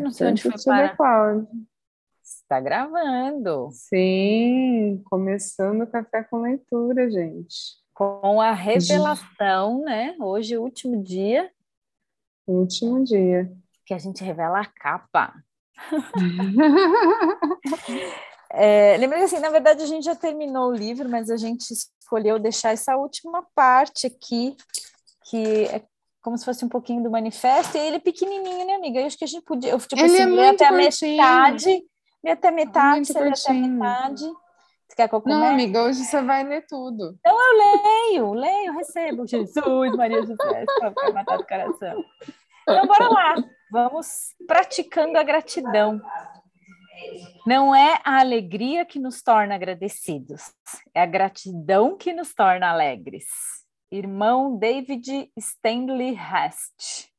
Não sei onde foi parar. Está gravando. Sim, começando o Café com Leitura, gente. Com a revelação, né? Hoje, o último dia. Último dia. Que a gente revela a capa. é, lembra que assim, na verdade a gente já terminou o livro, mas a gente escolheu deixar essa última parte aqui, que é como se fosse um pouquinho do manifesto, e ele é pequenininho, né, amiga? Eu acho que a gente podia, eu, tipo ele assim, é até curtinho. a metade, li até a metade, lê até a metade. Você quer que eu comece? Não, amiga, hoje você vai ler tudo. Então eu leio, leio, recebo. Jesus, Maria José, vai matar do coração. Então, bora lá. Vamos praticando a gratidão. Não é a alegria que nos torna agradecidos, é a gratidão que nos torna alegres. Irmão David Stanley Hast.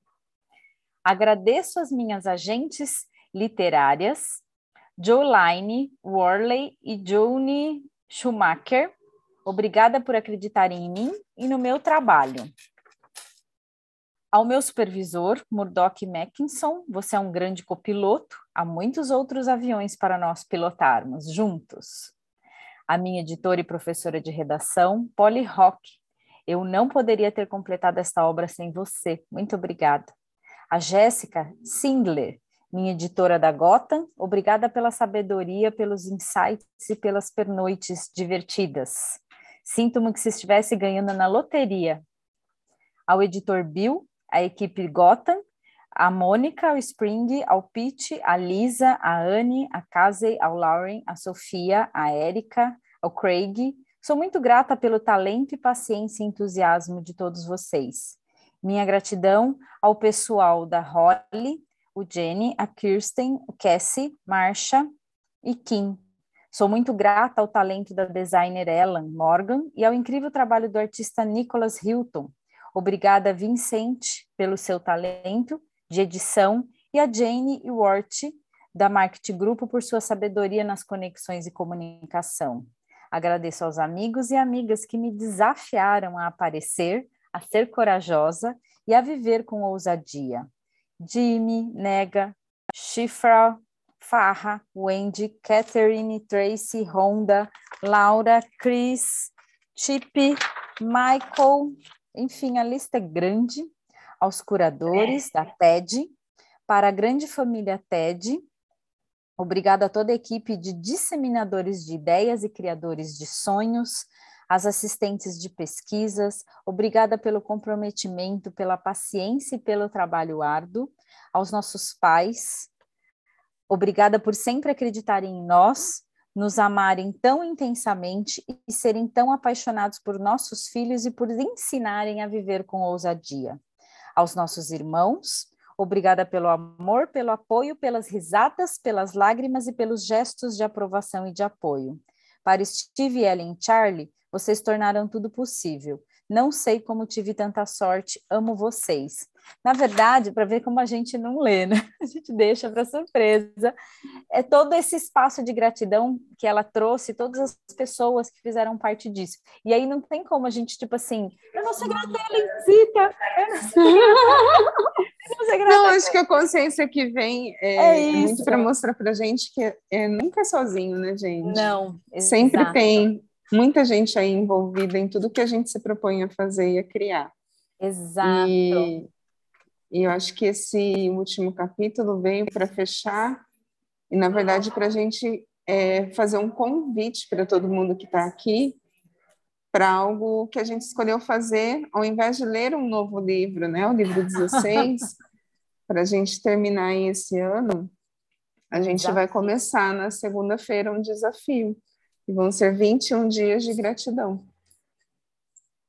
Agradeço as minhas agentes literárias, Joline Worley e Joni Schumacher. Obrigada por acreditarem em mim e no meu trabalho. Ao meu supervisor, Murdoch Mackinson, você é um grande copiloto. Há muitos outros aviões para nós pilotarmos juntos. A minha editora e professora de redação, Polly Rock. Eu não poderia ter completado esta obra sem você. Muito obrigada. A Jéssica Sindler, minha editora da Gotham, obrigada pela sabedoria, pelos insights e pelas pernoites divertidas. Sinto-me que se estivesse ganhando na loteria. Ao editor Bill, a equipe Gotham, a Mônica, ao Spring, ao Pete, a Lisa, a Anne, a Casey, ao Lauren, a Sofia, a Erika, ao Craig. Sou muito grata pelo talento e paciência e entusiasmo de todos vocês. Minha gratidão ao pessoal da Holly, o Jenny, a Kirsten, o Cassie, Marsha e Kim. Sou muito grata ao talento da designer Ellen Morgan e ao incrível trabalho do artista Nicholas Hilton. Obrigada, Vincent, pelo seu talento de edição e a Jane e Wart, da Marketing Grupo, por sua sabedoria nas conexões e comunicação. Agradeço aos amigos e amigas que me desafiaram a aparecer, a ser corajosa e a viver com ousadia. Jimmy, Nega, Shifra, Farra, Wendy, Catherine, Tracy, Honda, Laura, Chris, Chip, Michael, enfim, a lista é grande. Aos curadores da TED, para a grande família TED, obrigada a toda a equipe de disseminadores de ideias e criadores de sonhos, as assistentes de pesquisas, obrigada pelo comprometimento, pela paciência e pelo trabalho árduo, aos nossos pais, obrigada por sempre acreditarem em nós, nos amarem tão intensamente e serem tão apaixonados por nossos filhos e por ensinarem a viver com ousadia. Aos nossos irmãos, obrigada pelo amor, pelo apoio, pelas risadas, pelas lágrimas e pelos gestos de aprovação e de apoio. Para Steve, Ellen e Charlie, vocês tornaram tudo possível. Não sei como tive tanta sorte, amo vocês. Na verdade, para ver como a gente não lê, né? A gente deixa para surpresa. É todo esse espaço de gratidão que ela trouxe, todas as pessoas que fizeram parte disso. E aí não tem como a gente, tipo assim, eu não sou grata a eu não grata Não, acho que a consciência que vem é, É é muito para mostrar para gente que é, é, nunca é sozinho, né, gente? Não, Sempre exato. tem muita gente aí envolvida em tudo que a gente se propõe a fazer e a criar. Exato. E, e eu acho que esse último capítulo veio para fechar e, na verdade, para a gente é, fazer um convite para todo mundo que está aqui para algo que a gente escolheu fazer, ao invés de ler um novo livro, né, o livro 16, para a gente terminar esse ano, a gente vai Desafio. começar na segunda-feira um desafio. E vão ser 21 dias de gratidão.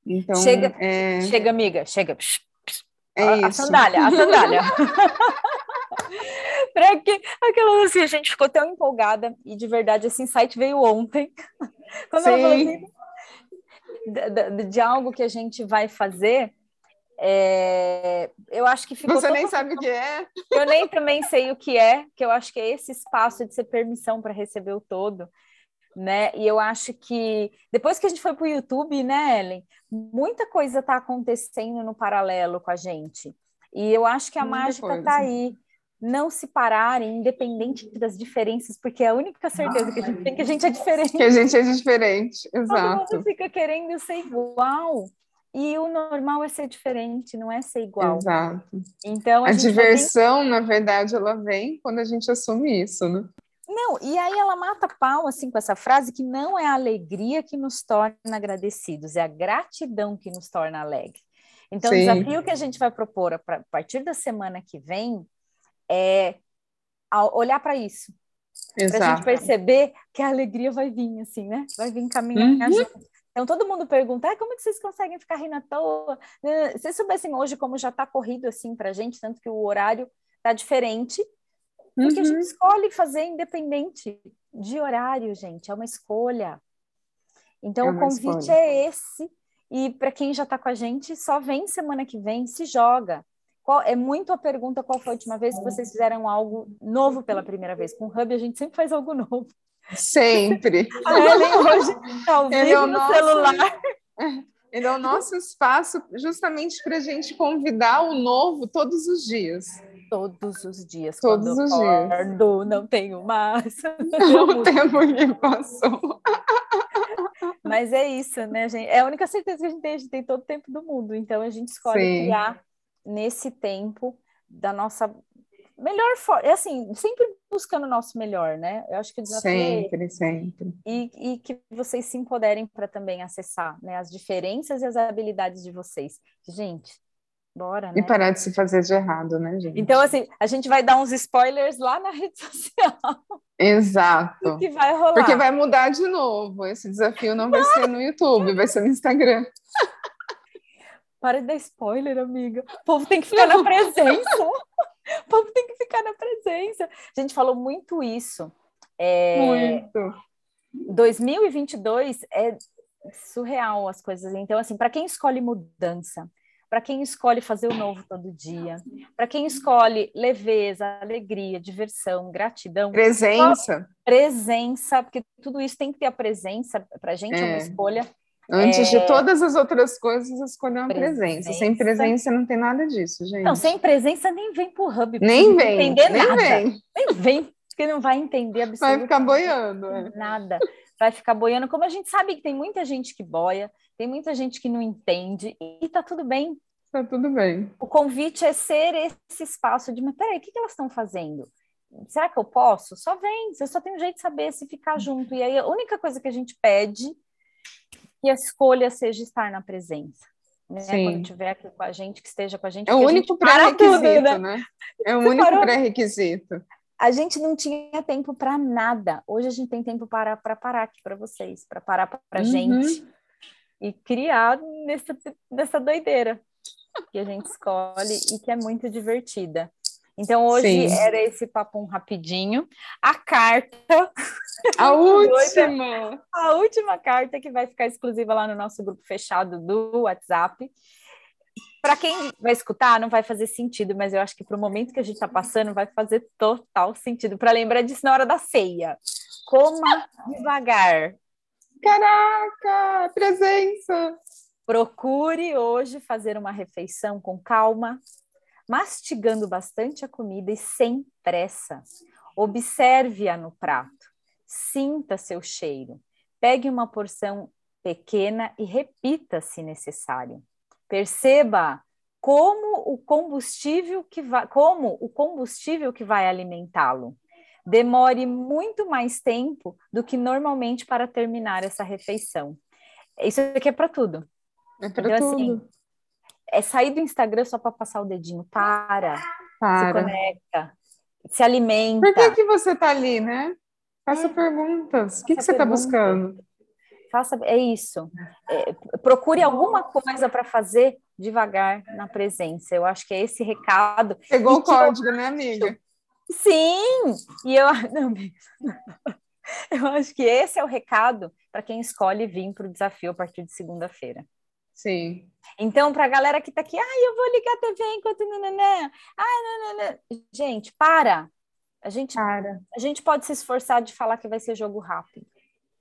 Então, Chega, é, chega, amiga, chega. é a, a sandália, a sandália. Pra que aquela assim, a gente ficou tão empolgada e de verdade esse insight veio ontem. Quando ela falou Sim. assim, de, de- algo que a gente vai fazer, é, eu acho que ficou Você nem sabe o que é? Eu nem também sei o que é, que eu acho que é esse espaço de ser permissão para receber o todo, né? E eu acho que depois que a gente foi para o YouTube, né, Ellen, muita coisa está acontecendo no paralelo com a gente. E eu acho que a Muita mágica está aí, não se pararem, independente das diferenças, porque é a única certeza que a gente tem que a gente é diferente. Que a gente é diferente, exato. Todo mundo fica querendo ser igual. E o normal é ser diferente, não é ser igual. Exato. Então, a, a diversão, na verdade, ela vem quando a gente assume isso, né? Não, e aí ela mata pau assim com essa frase que não é a alegria que nos torna agradecidos, é a gratidão que nos torna alegres. Então, Sim. o desafio que a gente vai propor a partir da semana que vem é olhar para isso. Para a gente perceber que a alegria vai vir, assim, né? Vai vir caminhar uhum. Então, todo mundo pergunta, ah, como é que vocês conseguem ficar rindo à toa? Se vocês soubessem hoje como já está corrido assim para a gente, tanto que o horário está diferente, porque uhum. a gente uhum. escolhe fazer independente de horário, gente, é uma escolha. Então, é o convite escolha. é esse, e para quem já está com a gente, só vem semana que vem, se joga. Qual, é muito a pergunta qual foi a última vez que vocês fizeram algo novo pela primeira vez. Com o Hub, a gente sempre faz algo novo. Sempre. A Ellen hoje está ao vivo é no nosso... celular. Ele é o nosso espaço justamente para a gente convidar o novo todos os dias. Todos os dias. Todos os acordo, dias. Não tenho mais. O tempo que passou. Mas é isso, né, gente? É a única certeza que a gente tem. A gente tem todo o tempo do mundo. Então a gente escolhe Sim. criar nesse tempo da nossa melhor forma, é assim, sempre buscando o nosso melhor, né? Eu acho que o desafio é sempre, é... sempre. E, e que vocês se empoderem para também acessar né, as diferenças e as habilidades de vocês. Gente, bora, né? E parar de se fazer de errado, né, gente? Então, assim, a gente vai dar uns spoilers lá na rede social. Exato. O que vai rolar. Porque vai mudar de novo. Esse desafio não vai ser no YouTube, vai ser no Instagram. Para de dar spoiler, amiga. O povo tem que ficar na presença. O povo tem que ficar na presença. A gente falou muito isso. É... Muito. 2022 é surreal as coisas. Então, assim, para quem escolhe mudança, para quem escolhe fazer o novo todo dia, para quem escolhe leveza, alegria, diversão, gratidão. Presença. Presença, porque tudo isso tem que ter a presença, para a gente é uma é. escolha Antes é... de todas as outras coisas, escolher uma presença. presença. Sem presença não tem nada disso, gente. Não, sem presença nem vem pro hub. Nem vem. Entender nem nada. vem. Nem vem, porque não vai entender absolutamente Vai ficar boiando. É. Nada. Vai ficar boiando. Como a gente sabe que tem muita gente que boia, tem muita gente que não entende, e tá tudo bem. Tá tudo bem. O convite é ser esse espaço de, mas peraí, o que, que elas estão fazendo? Será que eu posso? Só vem, você só tem um jeito de saber se ficar junto. E aí a única coisa que a gente pede que a escolha seja estar na presença. Né? Quando estiver aqui com a gente, que esteja com a gente. É o único pré-requisito, né? né? É o Você único pré-requisito. A gente não tinha tempo para nada. Hoje a gente tem tempo para, para parar aqui para vocês, para parar para a uhum. gente e criar nessa, nessa doideira que a gente escolhe e que é muito divertida. Então, hoje Sim. era esse papo rapidinho. A carta. A última! a última carta que vai ficar exclusiva lá no nosso grupo fechado do WhatsApp. Para quem vai escutar, não vai fazer sentido, mas eu acho que para o momento que a gente está passando, vai fazer total sentido. Para lembrar disso na hora da ceia. Coma devagar. Caraca! Presença! Procure hoje fazer uma refeição com calma, mastigando bastante a comida e sem pressa. Observe-a no prato, sinta seu cheiro. Pegue uma porção pequena e repita se necessário. Perceba como o combustível que vai, como o combustível que vai alimentá-lo. Demore muito mais tempo do que normalmente para terminar essa refeição. Isso aqui é para tudo. É para então, assim, tudo. Assim, é sair do Instagram só para passar o dedinho. Para, para. Se conecta. Se alimenta. Por que, que você está ali, né? Faça é. perguntas. O que, que você está buscando? Faça, é isso. É, procure alguma coisa para fazer devagar na presença. Eu acho que é esse recado. Pegou o código, né, amiga? Sim! E eu, não, eu acho que esse é o recado para quem escolhe vir para o desafio a partir de segunda-feira. Sim. Então, para a galera que está aqui, ai, eu vou ligar a TV enquanto nananã. Ai, nananã. Gente, para. A gente, para. a gente pode se esforçar de falar que vai ser jogo rápido.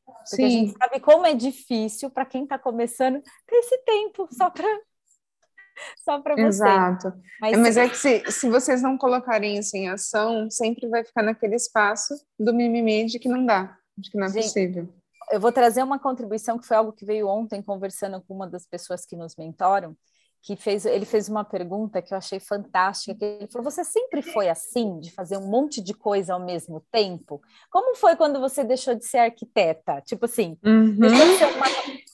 Porque Sim. a gente sabe como é difícil para quem está começando ter esse tempo só para só para você. Exato. Mas, é, mas é que se, se vocês não colocarem isso em ação, sempre vai ficar naquele espaço do mimimi de que não dá, de que não é Gente, possível. Eu vou trazer uma contribuição que foi algo que veio ontem conversando com uma das pessoas que nos mentoram, que fez, ele fez uma pergunta que eu achei fantástica, que ele falou, você sempre foi assim, de fazer um monte de coisa ao mesmo tempo? Como foi quando você deixou de ser arquiteta? Tipo assim, uhum. deixou de ser uma...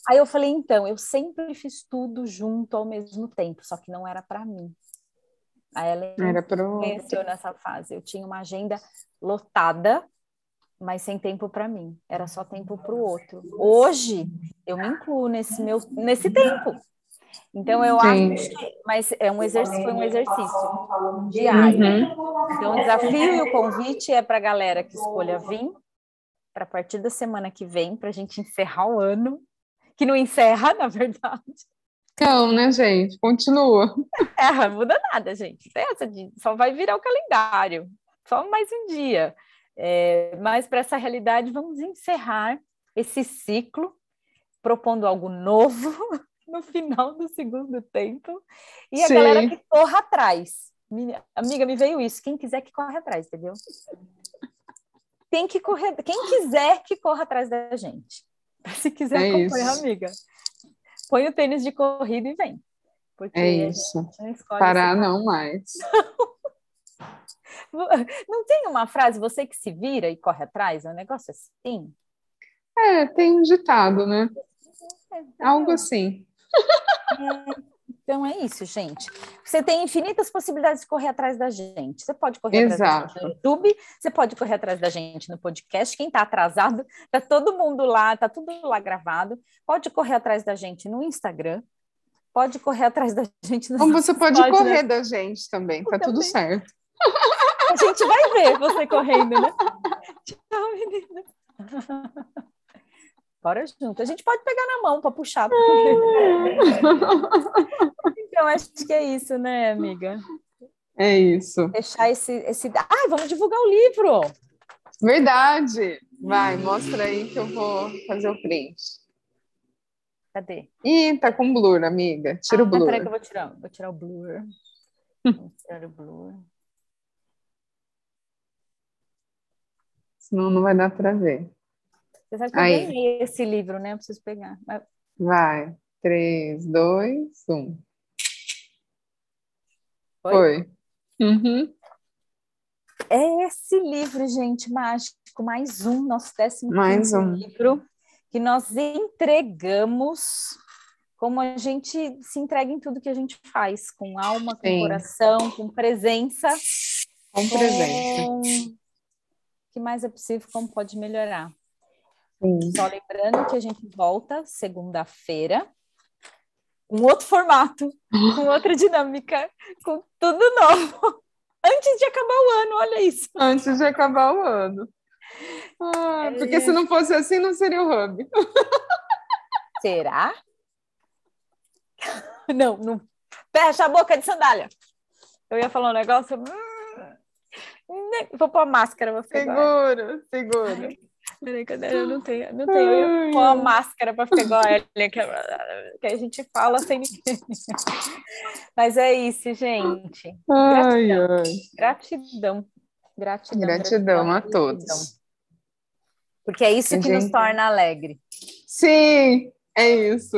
Aí eu falei, então, eu sempre fiz tudo junto ao mesmo tempo, só que não era para mim. Aí ela era pro... nessa fase. Eu tinha uma agenda lotada, mas sem tempo para mim. Era só tempo para o outro. Hoje eu me incluo nesse meu nesse tempo. Então eu Sim. acho que, mas é um exercício, foi um exercício diário. Uhum. Então o desafio e o convite é para a galera que escolha vir para a partir da semana que vem, para a gente encerrar o ano, que não encerra, na verdade. Não, né, gente? Continua. É, não muda nada, gente. Essa de, só vai virar o calendário, só mais um dia. É, mas para essa realidade, vamos encerrar esse ciclo, propondo algo novo, no final do segundo tempo. E a Sim. galera que corra atrás. Minha, amiga, me veio isso. Quem quiser que corra atrás, entendeu? Tem que correr. Quem quiser que corra atrás da gente. Se quiser é acompanhar, isso. amiga, põe o tênis de corrida e vem. Porque é isso. Parar não mais. Não tem uma frase, você que se vira e corre atrás? É um negócio assim? É, tem um ditado, né? É, Algo assim. É, então é isso, gente. Você tem infinitas possibilidades de correr atrás da gente. Você pode correr Exato. atrás da gente no YouTube, você pode correr atrás da gente no podcast. Quem está atrasado, tá todo mundo lá, tá tudo lá gravado. Pode correr atrás da gente no Instagram. Pode correr atrás da gente no Como você pode correr da gente também, tá também. tudo certo. A gente vai ver você correndo, né? Tchau, menina. Bora junto. A gente pode pegar na mão para puxar. então, acho que é isso, né, amiga? É isso. Fechar esse. esse... Ah, vamos divulgar o livro! Verdade! Vai, mostra aí que eu vou fazer o print. Cadê? Ih, tá com blur, amiga. Tira ah, o blur. Peraí que eu vou tirar. Vou tirar o blur. vou tirar o blur. Senão não vai dar para ver. Você sabe que Aí. eu ganhei esse livro, né? Eu preciso pegar. Vai. Três, dois, um. Foi? Foi. Uhum. É esse livro, gente, mágico, mais um, nosso décimo mais um. livro, que nós entregamos como a gente se entrega em tudo que a gente faz, com alma, com Sim. coração, com presença. Com presença. O que mais é possível, como pode melhorar. Sim. Só lembrando que a gente volta segunda-feira, um outro formato, com outra dinâmica, com tudo novo. Antes de acabar o ano, olha isso. Antes de acabar o ano. Ah, é... Porque se não fosse assim, não seria o Hub. Será? Não, não. Fecha a boca de sandália. Eu ia falar um negócio. Vou pôr a máscara. Vou segura, segura. Peraí, cadê? Eu não tenho, não tenho. Eu pôr a máscara para ficar igual a Ellen, que, a gente fala sem ninguém. Mas é isso, gente. Gratidão. Ai, ai. Gratidão. Gratidão. Gratidão, a todos. Gratidão. Porque é isso que gente... nos torna alegre. Sim, é isso.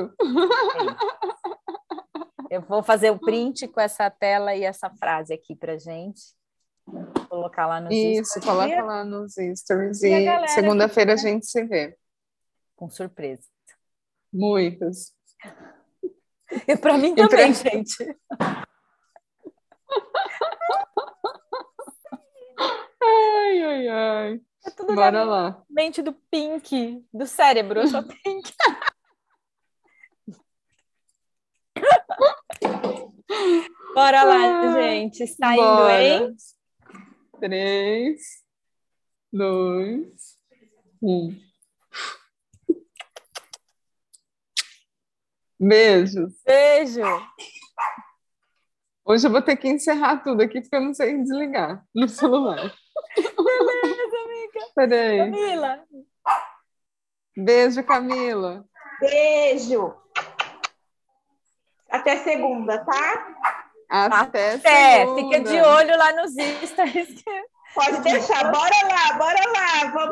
É Eu vou fazer o print com essa tela e essa frase aqui para gente colocar lá nos Isso, stories. coloca lá nos stories e, e segunda-feira a gente se vê. Com surpresa. Muitas. E para mim também, pra... gente. ai, ai, ai. É tudo Bora lá. Mente do Pink, do cérebro, eu sou Pink. Bora lá, gente. Está indo, hein? Três, dois, um. Beijos. Beijo. Hoje eu vou ter que encerrar tudo aqui porque eu não sei desligar no celular. Beleza, amiga. Peraí. Camila. Beijo, Camila. Beijo. Até segunda, tá? Até, Até. segunda. Fica de olho lá nos stories. Pode deixar. Bora lá, bora lá.